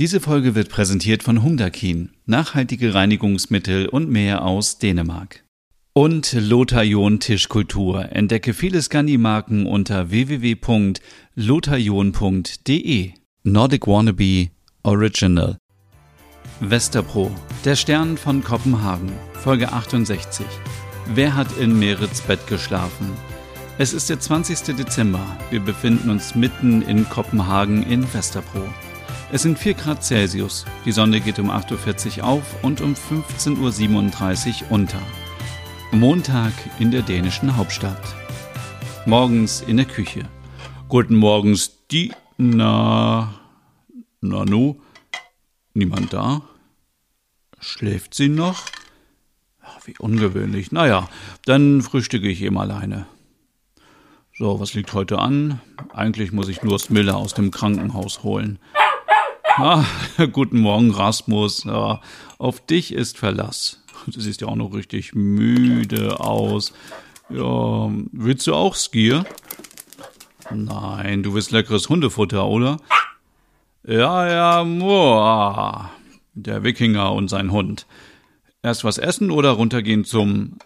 Diese Folge wird präsentiert von Humdakin, nachhaltige Reinigungsmittel und mehr aus Dänemark. Und Lotharion Tischkultur. Entdecke viele Scandi-Marken unter www.lotharion.de. Nordic Wannabe Original. Westerpro, der Stern von Kopenhagen, Folge 68. Wer hat in Merits Bett geschlafen? Es ist der 20. Dezember. Wir befinden uns mitten in Kopenhagen in Westerpro. Es sind 4 Grad Celsius. Die Sonne geht um 8.40 Uhr auf und um 15.37 Uhr unter. Montag in der dänischen Hauptstadt. Morgens in der Küche. Guten Morgens, die. Na. Nanu? Niemand da? Schläft sie noch? Ach, wie ungewöhnlich. Naja, dann frühstücke ich eben alleine. So, was liegt heute an? Eigentlich muss ich nur Smille aus dem Krankenhaus holen. Ah, guten Morgen, Rasmus. Ja, auf dich ist Verlass. Du siehst ja auch noch richtig müde aus. Ja, willst du auch Skier? Nein, du willst leckeres Hundefutter, oder? Ja, ja, muah. Der Wikinger und sein Hund. Erst was essen oder runtergehen zum.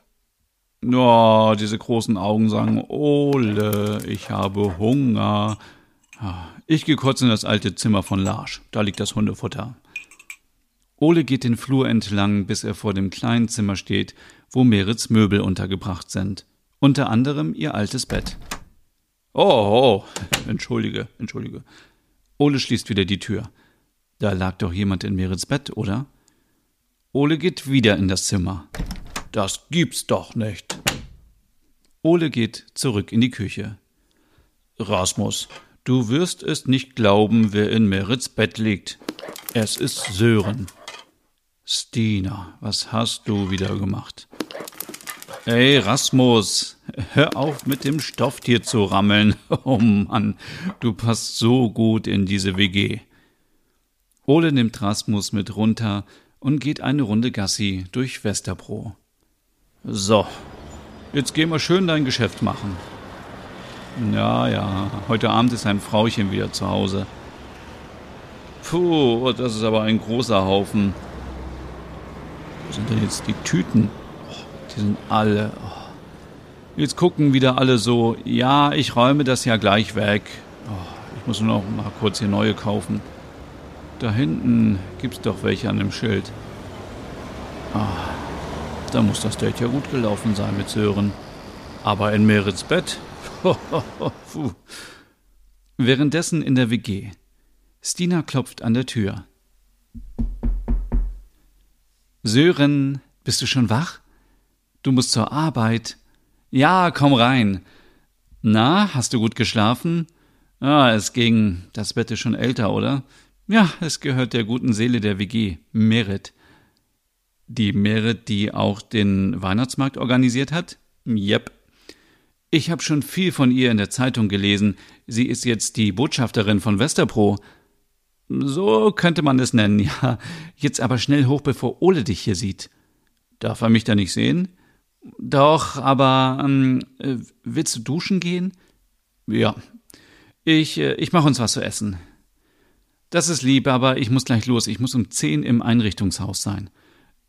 Ja, diese großen Augen sagen, Ole, ich habe Hunger. Ich gehe kurz in das alte Zimmer von Larsch. Da liegt das Hundefutter. Ole geht den Flur entlang, bis er vor dem kleinen Zimmer steht, wo Merits Möbel untergebracht sind. Unter anderem ihr altes Bett. Oh, oh, entschuldige, entschuldige. Ole schließt wieder die Tür. Da lag doch jemand in Merits Bett, oder? Ole geht wieder in das Zimmer. Das gibt's doch nicht. Ole geht zurück in die Küche. Rasmus, Du wirst es nicht glauben, wer in Merits Bett liegt. Es ist Sören. Stina, was hast du wieder gemacht? Ey, Rasmus, hör auf mit dem Stofftier zu rammeln. Oh Mann, du passt so gut in diese WG. Ole nimmt Rasmus mit runter und geht eine Runde Gassi durch Westerbro. So, jetzt geh mal schön dein Geschäft machen. Ja, ja. Heute Abend ist ein Frauchen wieder zu Hause. Puh, das ist aber ein großer Haufen. Wo sind denn jetzt die Tüten? Oh, die sind alle. Oh. Jetzt gucken wieder alle so, ja, ich räume das ja gleich weg. Oh, ich muss nur noch mal kurz hier neue kaufen. Da hinten gibt's doch welche an dem Schild. Ah, da muss das Date ja gut gelaufen sein mit Sören. Aber in Merits Bett Währenddessen in der WG. Stina klopft an der Tür. Sören, bist du schon wach? Du musst zur Arbeit. Ja, komm rein. Na, hast du gut geschlafen? Ah, es ging. Das Bett ist schon älter, oder? Ja, es gehört der guten Seele der WG, Merit. Die Merit, die auch den Weihnachtsmarkt organisiert hat? Jep. Ich habe schon viel von ihr in der Zeitung gelesen. Sie ist jetzt die Botschafterin von Westerpro. So könnte man es nennen, ja. Jetzt aber schnell hoch, bevor Ole dich hier sieht. Darf er mich da nicht sehen? Doch, aber ähm, äh, willst du duschen gehen? Ja. Ich, äh, ich mache uns was zu essen. Das ist lieb, aber ich muss gleich los. Ich muss um zehn im Einrichtungshaus sein.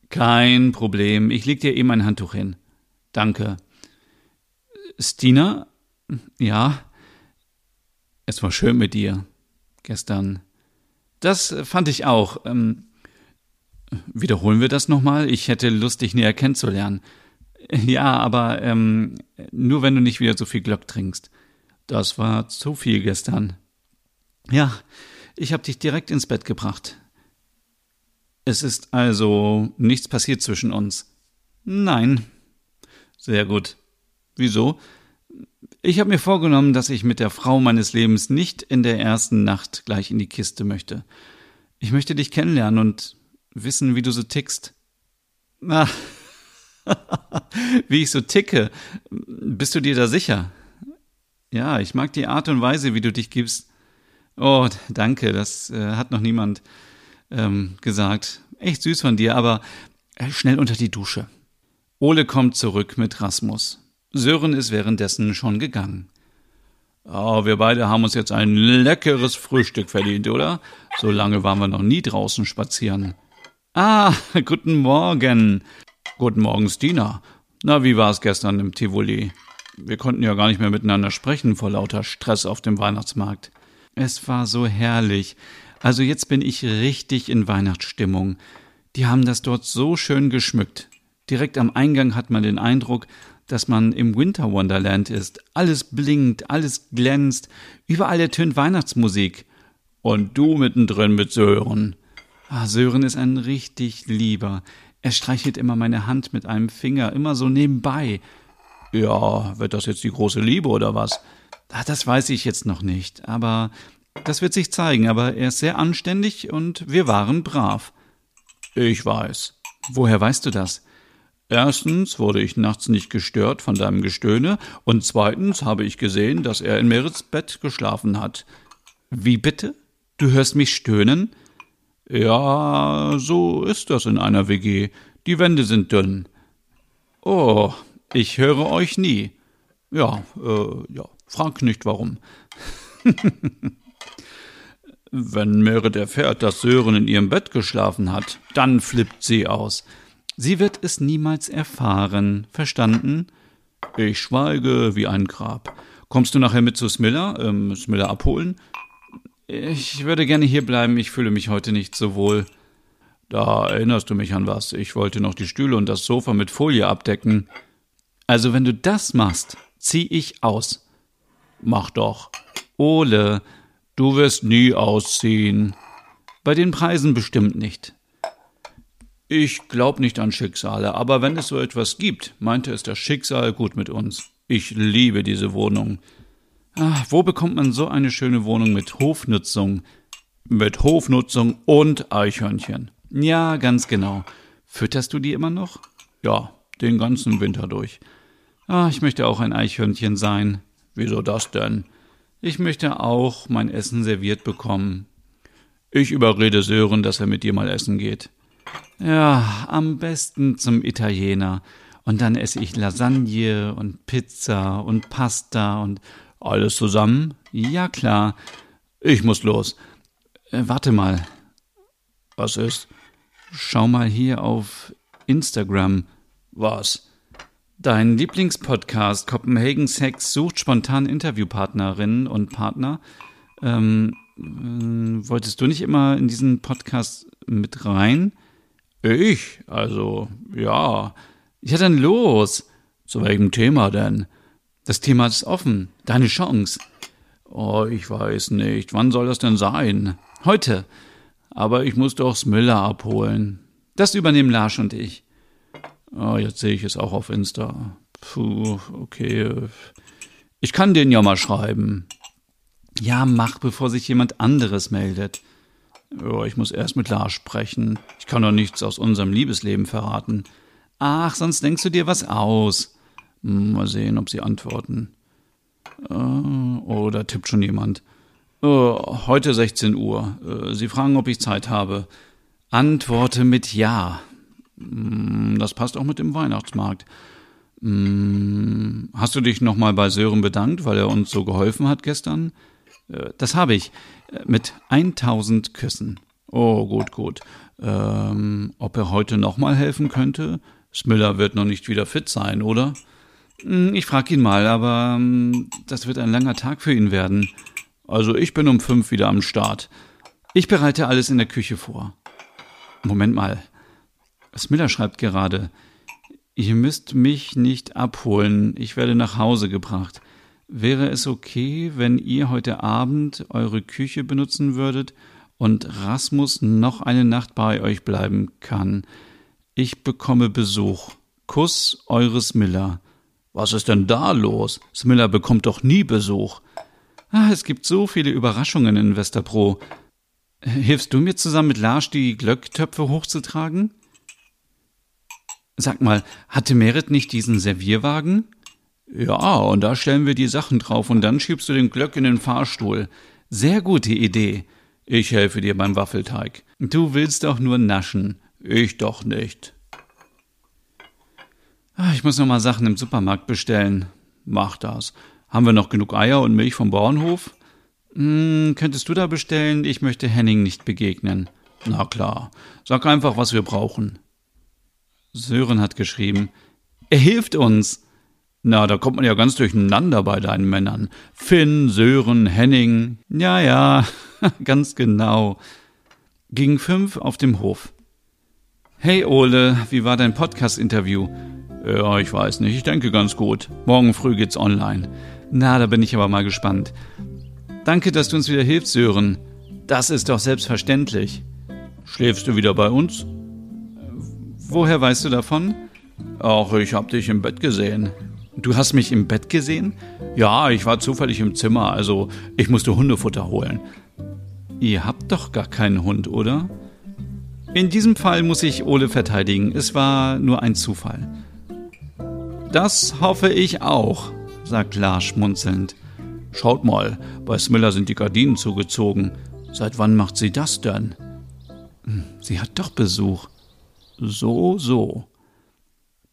Kein Problem. Ich leg dir eben ein Handtuch hin. Danke. Stina, ja, es war schön mit dir gestern. Das fand ich auch. Ähm, wiederholen wir das nochmal? Ich hätte Lust, dich näher kennenzulernen. Ja, aber ähm, nur wenn du nicht wieder so viel Glock trinkst. Das war zu viel gestern. Ja, ich hab dich direkt ins Bett gebracht. Es ist also nichts passiert zwischen uns. Nein. Sehr gut. Wieso? Ich habe mir vorgenommen, dass ich mit der Frau meines Lebens nicht in der ersten Nacht gleich in die Kiste möchte. Ich möchte dich kennenlernen und wissen, wie du so tickst. Na, wie ich so ticke. Bist du dir da sicher? Ja, ich mag die Art und Weise, wie du dich gibst. Oh, danke, das äh, hat noch niemand ähm, gesagt. Echt süß von dir, aber äh, schnell unter die Dusche. Ole kommt zurück mit Rasmus. Sören ist währenddessen schon gegangen. Oh, wir beide haben uns jetzt ein leckeres Frühstück verdient, oder? So lange waren wir noch nie draußen spazieren. Ah, guten Morgen. Guten Morgen, Stina. Na, wie war es gestern im Tivoli? Wir konnten ja gar nicht mehr miteinander sprechen vor lauter Stress auf dem Weihnachtsmarkt. Es war so herrlich. Also jetzt bin ich richtig in Weihnachtsstimmung. Die haben das dort so schön geschmückt. Direkt am Eingang hat man den Eindruck, dass man im Winter Wonderland ist. Alles blinkt, alles glänzt, überall ertönt Weihnachtsmusik. Und du mittendrin mit Sören. Ah, Sören ist ein richtig lieber. Er streichelt immer meine Hand mit einem Finger, immer so nebenbei. Ja, wird das jetzt die große Liebe oder was? Ah, das weiß ich jetzt noch nicht, aber das wird sich zeigen, aber er ist sehr anständig und wir waren brav. Ich weiß. Woher weißt du das? Erstens wurde ich nachts nicht gestört von deinem Gestöhne und zweitens habe ich gesehen, dass er in Merits Bett geschlafen hat. Wie bitte? Du hörst mich stöhnen? Ja, so ist das in einer WG. Die Wände sind dünn. Oh, ich höre euch nie. Ja, äh, ja, frag nicht warum. Wenn Merit erfährt, dass Sören in ihrem Bett geschlafen hat, dann flippt sie aus. Sie wird es niemals erfahren. Verstanden? Ich schweige wie ein Grab. Kommst du nachher mit zu Smiller, ähm, Smiller abholen? Ich würde gerne hier bleiben, ich fühle mich heute nicht so wohl. Da erinnerst du mich an was. Ich wollte noch die Stühle und das Sofa mit Folie abdecken. Also wenn du das machst, zieh ich aus. Mach doch. Ole, du wirst nie ausziehen. Bei den Preisen bestimmt nicht. Ich glaub nicht an Schicksale, aber wenn es so etwas gibt, meinte es das Schicksal gut mit uns. Ich liebe diese Wohnung. Ach, wo bekommt man so eine schöne Wohnung mit Hofnutzung? Mit Hofnutzung und Eichhörnchen. Ja, ganz genau. Fütterst du die immer noch? Ja, den ganzen Winter durch. Ah, ich möchte auch ein Eichhörnchen sein. Wieso das denn? Ich möchte auch mein Essen serviert bekommen. Ich überrede Sören, dass er mit dir mal essen geht. Ja, am besten zum Italiener. Und dann esse ich Lasagne und Pizza und Pasta und alles zusammen? Ja, klar. Ich muss los. Äh, warte mal. Was ist? Schau mal hier auf Instagram. Was? Dein Lieblingspodcast Copenhagen Sex sucht spontan Interviewpartnerinnen und Partner. Ähm, äh, wolltest du nicht immer in diesen Podcast mit rein? Ich? Also, ja. Ja, dann los. Zu welchem Thema denn? Das Thema ist offen. Deine Chance. Oh, ich weiß nicht. Wann soll das denn sein? Heute. Aber ich muss doch Smiller abholen. Das übernehmen Lars und ich. Oh, jetzt sehe ich es auch auf Insta. Puh, okay. Ich kann den ja mal schreiben. Ja, mach, bevor sich jemand anderes meldet. Ja, ich muss erst mit Lars sprechen. Ich kann doch nichts aus unserem Liebesleben verraten. Ach, sonst denkst du dir was aus. Hm, mal sehen, ob sie antworten. Äh, oh, da tippt schon jemand. Oh, heute 16 Uhr. Äh, sie fragen, ob ich Zeit habe. Antworte mit Ja. Hm, das passt auch mit dem Weihnachtsmarkt. Hm, hast du dich nochmal bei Sören bedankt, weil er uns so geholfen hat gestern? Äh, das habe ich. Äh, mit 1000 Küssen. Oh, gut, gut. Ähm, ob er heute nochmal helfen könnte? Smiller wird noch nicht wieder fit sein, oder? Hm, ich frag ihn mal, aber ähm, das wird ein langer Tag für ihn werden. Also ich bin um fünf wieder am Start. Ich bereite alles in der Küche vor. Moment mal. Smiller schreibt gerade, ihr müsst mich nicht abholen, ich werde nach Hause gebracht. Wäre es okay, wenn ihr heute Abend eure Küche benutzen würdet und Rasmus noch eine Nacht bei euch bleiben kann? Ich bekomme Besuch. Kuss eures Miller. Was ist denn da los? Smiller bekommt doch nie Besuch. Ah, es gibt so viele Überraschungen in Westerpro. Hilfst du mir zusammen mit Lars, die Glöcktöpfe hochzutragen? Sag mal, hatte Merit nicht diesen Servierwagen? Ja, und da stellen wir die Sachen drauf und dann schiebst du den Glöck in den Fahrstuhl. Sehr gute Idee. Ich helfe dir beim Waffelteig. Du willst doch nur naschen. Ich doch nicht. Ah, ich muss noch mal Sachen im Supermarkt bestellen. Mach das. Haben wir noch genug Eier und Milch vom Bauernhof? Hm, könntest du da bestellen? Ich möchte Henning nicht begegnen. Na klar. Sag einfach, was wir brauchen. Sören hat geschrieben. Er hilft uns. Na, da kommt man ja ganz durcheinander bei deinen Männern. Finn, Sören, Henning. Ja, ja, ganz genau. Gegen fünf auf dem Hof. Hey Ole, wie war dein Podcast-Interview? Ja, ich weiß nicht, ich denke ganz gut. Morgen früh geht's online. Na, da bin ich aber mal gespannt. Danke, dass du uns wieder hilfst, Sören. Das ist doch selbstverständlich. Schläfst du wieder bei uns? Woher weißt du davon? Ach, ich hab dich im Bett gesehen. Du hast mich im Bett gesehen? Ja, ich war zufällig im Zimmer, also ich musste Hundefutter holen. Ihr habt doch gar keinen Hund, oder? In diesem Fall muss ich Ole verteidigen. Es war nur ein Zufall. Das hoffe ich auch, sagt Lars schmunzelnd. Schaut mal, bei Smiller sind die Gardinen zugezogen. Seit wann macht sie das denn? Hm, sie hat doch Besuch. So, so.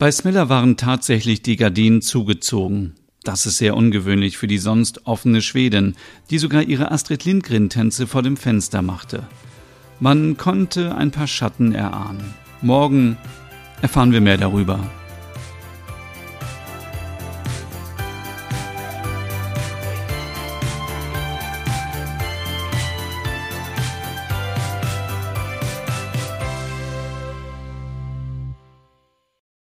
Bei Smiller waren tatsächlich die Gardinen zugezogen. Das ist sehr ungewöhnlich für die sonst offene Schwedin, die sogar ihre Astrid Lindgren-Tänze vor dem Fenster machte. Man konnte ein paar Schatten erahnen. Morgen erfahren wir mehr darüber.